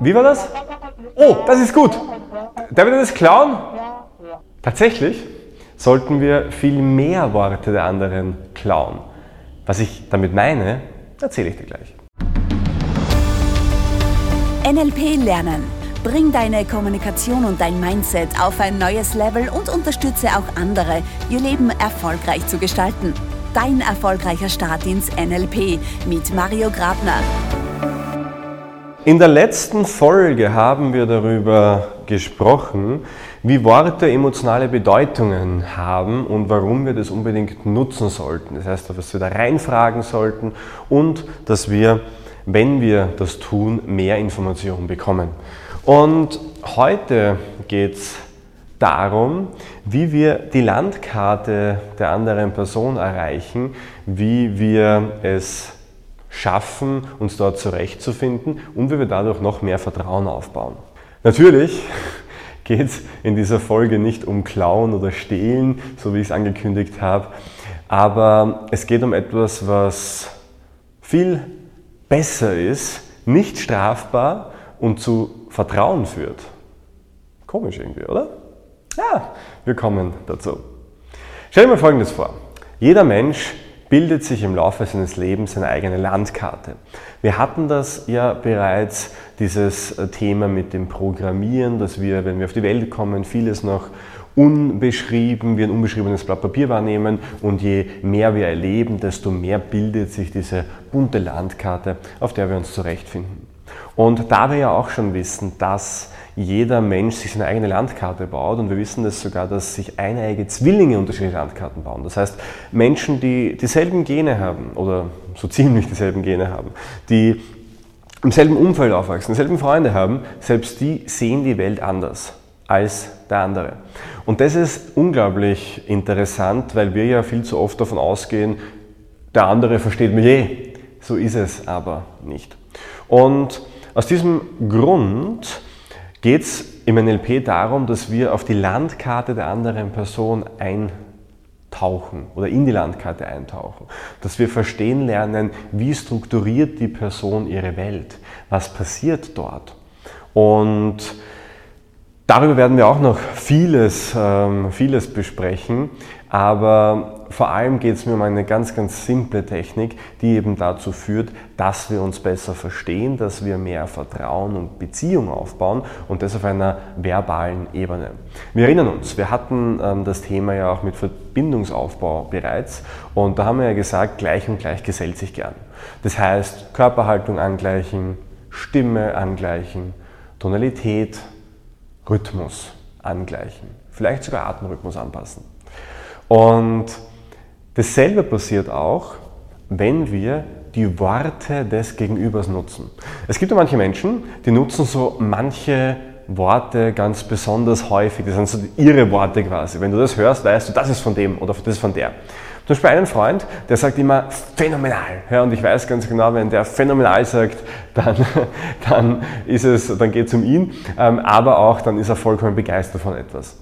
Wie war das? Oh, das ist gut. Darf ich das klauen? Tatsächlich sollten wir viel mehr Worte der anderen klauen. Was ich damit meine, erzähle ich dir gleich. NLP lernen. Bring deine Kommunikation und dein Mindset auf ein neues Level und unterstütze auch andere, ihr Leben erfolgreich zu gestalten. Dein erfolgreicher Start ins NLP mit Mario Grabner. In der letzten Folge haben wir darüber gesprochen, wie Worte emotionale Bedeutungen haben und warum wir das unbedingt nutzen sollten. Das heißt, dass wir da reinfragen sollten und dass wir, wenn wir das tun, mehr Informationen bekommen. Und heute geht es darum, wie wir die Landkarte der anderen Person erreichen, wie wir es schaffen, uns dort zurechtzufinden und wie wir dadurch noch mehr Vertrauen aufbauen. Natürlich geht es in dieser Folge nicht um Klauen oder Stehlen, so wie ich es angekündigt habe, aber es geht um etwas, was viel besser ist, nicht strafbar und zu Vertrauen führt. Komisch irgendwie, oder? Ja, wir kommen dazu. Stell dir mal Folgendes vor. Jeder Mensch bildet sich im Laufe seines Lebens seine eigene Landkarte. Wir hatten das ja bereits, dieses Thema mit dem Programmieren, dass wir, wenn wir auf die Welt kommen, vieles noch unbeschrieben, wie ein unbeschriebenes Blatt Papier wahrnehmen und je mehr wir erleben, desto mehr bildet sich diese bunte Landkarte, auf der wir uns zurechtfinden. Und da wir ja auch schon wissen, dass jeder Mensch sich seine eigene Landkarte baut und wir wissen das sogar, dass sich eineige Zwillinge unterschiedliche Landkarten bauen. Das heißt, Menschen, die dieselben Gene haben oder so ziemlich dieselben Gene haben, die im selben Umfeld aufwachsen, dieselben Freunde haben, selbst die sehen die Welt anders als der andere. Und das ist unglaublich interessant, weil wir ja viel zu oft davon ausgehen, der andere versteht mich eh. So ist es aber nicht. Und aus diesem Grund geht es im NLP darum, dass wir auf die Landkarte der anderen Person eintauchen oder in die Landkarte eintauchen. Dass wir verstehen lernen, wie strukturiert die Person ihre Welt, was passiert dort. Und darüber werden wir auch noch vieles, ähm, vieles besprechen. Aber vor allem geht es mir um eine ganz, ganz simple Technik, die eben dazu führt, dass wir uns besser verstehen, dass wir mehr Vertrauen und Beziehung aufbauen und das auf einer verbalen Ebene. Wir erinnern uns, wir hatten ähm, das Thema ja auch mit Verbindungsaufbau bereits und da haben wir ja gesagt, gleich und gleich gesellt sich gern. Das heißt, Körperhaltung angleichen, Stimme angleichen, Tonalität, Rhythmus angleichen, vielleicht sogar Atemrhythmus anpassen. Und dasselbe passiert auch, wenn wir die Worte des Gegenübers nutzen. Es gibt ja manche Menschen, die nutzen so manche Worte ganz besonders häufig. Das sind so ihre Worte quasi. Wenn du das hörst, weißt du, das ist von dem oder das ist von der. Zum Beispiel einen Freund, der sagt immer phänomenal. Ja, und ich weiß ganz genau, wenn der phänomenal sagt, dann, dann, dann geht es um ihn. Ähm, aber auch dann ist er vollkommen begeistert von etwas.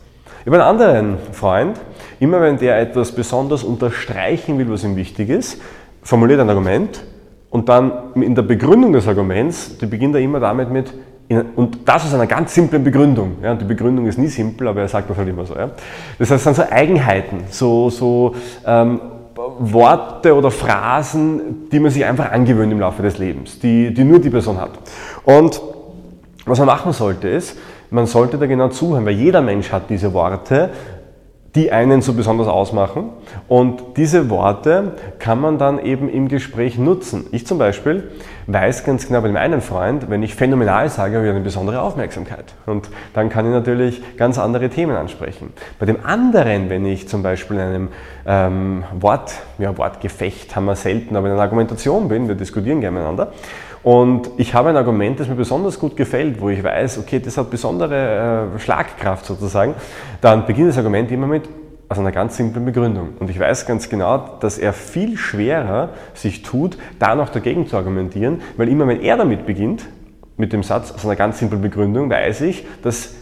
Über einen anderen Freund, immer wenn der etwas besonders unterstreichen will, was ihm wichtig ist, formuliert ein Argument und dann in der Begründung des Arguments, die beginnt er immer damit mit, und das aus einer ganz simplen Begründung. Ja, und die Begründung ist nie simpel, aber er sagt das halt immer so. Ja. Das heißt, es sind so Eigenheiten, so, so ähm, Worte oder Phrasen, die man sich einfach angewöhnt im Laufe des Lebens, die, die nur die Person hat. Und was man machen sollte ist, man sollte da genau zuhören, weil jeder Mensch hat diese Worte, die einen so besonders ausmachen. Und diese Worte kann man dann eben im Gespräch nutzen. Ich zum Beispiel weiß ganz genau bei dem einen Freund, wenn ich phänomenal sage, habe ich eine besondere Aufmerksamkeit. Und dann kann ich natürlich ganz andere Themen ansprechen. Bei dem anderen, wenn ich zum Beispiel in einem ähm, Wort, ja, Wortgefecht haben wir selten, aber in einer Argumentation bin, wir diskutieren gerne miteinander, und ich habe ein Argument, das mir besonders gut gefällt, wo ich weiß, okay, das hat besondere äh, Schlagkraft sozusagen. Dann beginnt das Argument immer mit aus einer ganz simplen Begründung. Und ich weiß ganz genau, dass er viel schwerer sich tut, da noch dagegen zu argumentieren, weil immer wenn er damit beginnt, mit dem Satz aus einer ganz simplen Begründung, weiß ich, dass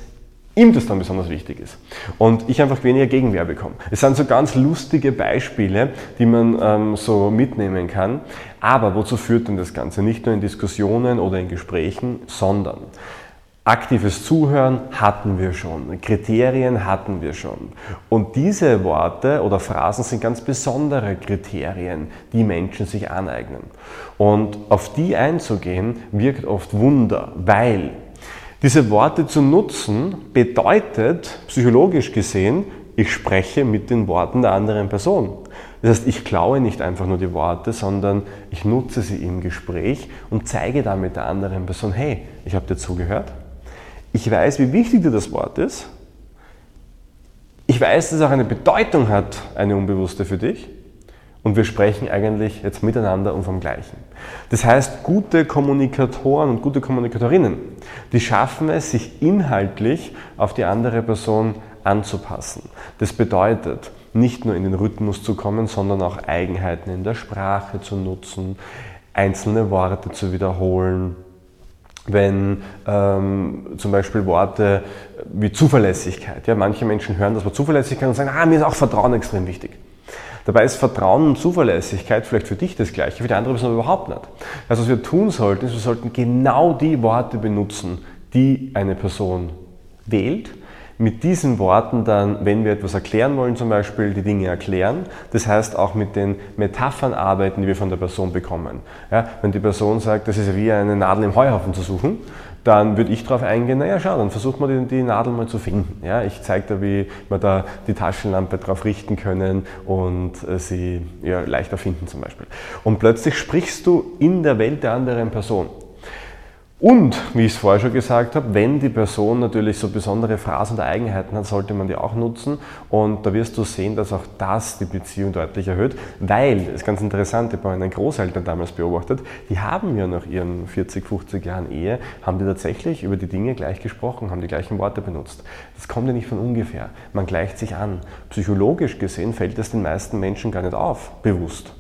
ihm das dann besonders wichtig ist und ich einfach weniger Gegenwehr bekomme. Es sind so ganz lustige Beispiele, die man ähm, so mitnehmen kann. Aber wozu führt denn das Ganze? Nicht nur in Diskussionen oder in Gesprächen, sondern Aktives Zuhören hatten wir schon, Kriterien hatten wir schon. Und diese Worte oder Phrasen sind ganz besondere Kriterien, die Menschen sich aneignen. Und auf die einzugehen, wirkt oft Wunder, weil diese Worte zu nutzen bedeutet, psychologisch gesehen, ich spreche mit den Worten der anderen Person. Das heißt, ich klaue nicht einfach nur die Worte, sondern ich nutze sie im Gespräch und zeige damit der anderen Person, hey, ich habe dir zugehört, ich weiß, wie wichtig dir das Wort ist, ich weiß, dass es auch eine Bedeutung hat, eine unbewusste für dich, und wir sprechen eigentlich jetzt miteinander und vom Gleichen. Das heißt, gute Kommunikatoren und gute Kommunikatorinnen, die schaffen es, sich inhaltlich auf die andere Person anzupassen. Das bedeutet, nicht nur in den Rhythmus zu kommen, sondern auch Eigenheiten in der Sprache zu nutzen, einzelne Worte zu wiederholen, wenn ähm, zum Beispiel Worte wie Zuverlässigkeit, ja, manche Menschen hören das Wort Zuverlässigkeit und sagen, ah, mir ist auch Vertrauen extrem wichtig. Dabei ist Vertrauen und Zuverlässigkeit vielleicht für dich das gleiche, für die andere Person überhaupt nicht. Also was wir tun sollten, ist, wir sollten genau die Worte benutzen, die eine Person wählt mit diesen Worten dann, wenn wir etwas erklären wollen, zum Beispiel die Dinge erklären. Das heißt auch mit den Metaphern arbeiten, die wir von der Person bekommen. Ja, wenn die Person sagt, das ist ja wie eine Nadel im Heuhaufen zu suchen, dann würde ich darauf eingehen, naja, schau, dann versucht man die, die Nadel mal zu finden. Ja, ich zeige dir, wie wir da die Taschenlampe drauf richten können und äh, sie ja, leichter finden zum Beispiel. Und plötzlich sprichst du in der Welt der anderen Person. Und, wie ich es vorher schon gesagt habe, wenn die Person natürlich so besondere Phrasen und Eigenheiten hat, sollte man die auch nutzen. Und da wirst du sehen, dass auch das die Beziehung deutlich erhöht, weil, das ist ganz interessant, ich habe meinen Großeltern damals beobachtet, die haben ja nach ihren 40, 50 Jahren Ehe, haben die tatsächlich über die Dinge gleich gesprochen, haben die gleichen Worte benutzt. Das kommt ja nicht von ungefähr. Man gleicht sich an. Psychologisch gesehen fällt das den meisten Menschen gar nicht auf, bewusst.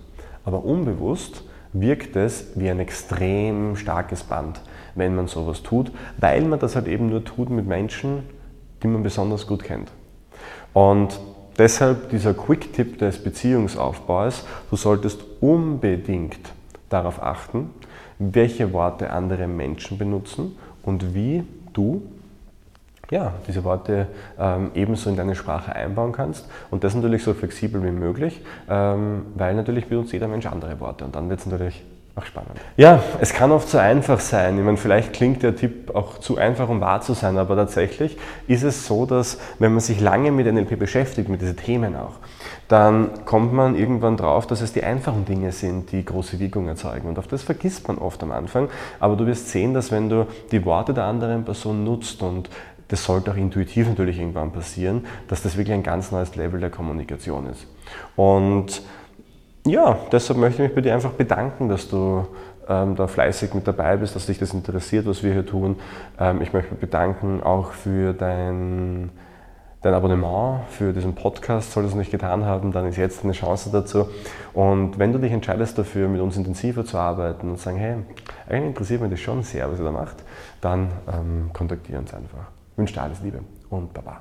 Aber unbewusst wirkt es wie ein extrem starkes Band wenn man sowas tut, weil man das halt eben nur tut mit Menschen, die man besonders gut kennt. Und deshalb dieser Quick-Tipp des Beziehungsaufbaus, du solltest unbedingt darauf achten, welche Worte andere Menschen benutzen und wie du ja, diese Worte ähm, ebenso in deine Sprache einbauen kannst und das natürlich so flexibel wie möglich, ähm, weil natürlich benutzt jeder Mensch andere Worte und dann wird es natürlich auch spannend. Ja, es kann oft so einfach sein. Ich meine, vielleicht klingt der Tipp auch zu einfach, um wahr zu sein, aber tatsächlich ist es so, dass wenn man sich lange mit NLP beschäftigt, mit diesen Themen auch, dann kommt man irgendwann drauf, dass es die einfachen Dinge sind, die große Wirkung erzeugen. Und auf das vergisst man oft am Anfang. Aber du wirst sehen, dass wenn du die Worte der anderen Person nutzt und das sollte auch intuitiv natürlich irgendwann passieren, dass das wirklich ein ganz neues Level der Kommunikation ist. Und ja, deshalb möchte ich mich bei dir einfach bedanken, dass du ähm, da fleißig mit dabei bist, dass dich das interessiert, was wir hier tun. Ähm, ich möchte mich bedanken auch für dein, dein Abonnement, für diesen Podcast. Solltest du es nicht getan haben, dann ist jetzt eine Chance dazu. Und wenn du dich entscheidest dafür, mit uns intensiver zu arbeiten und sagen, hey, eigentlich interessiert mich das schon sehr, was ihr da macht, dann ähm, kontaktiere uns einfach. Ich wünsche dir alles Liebe und Baba.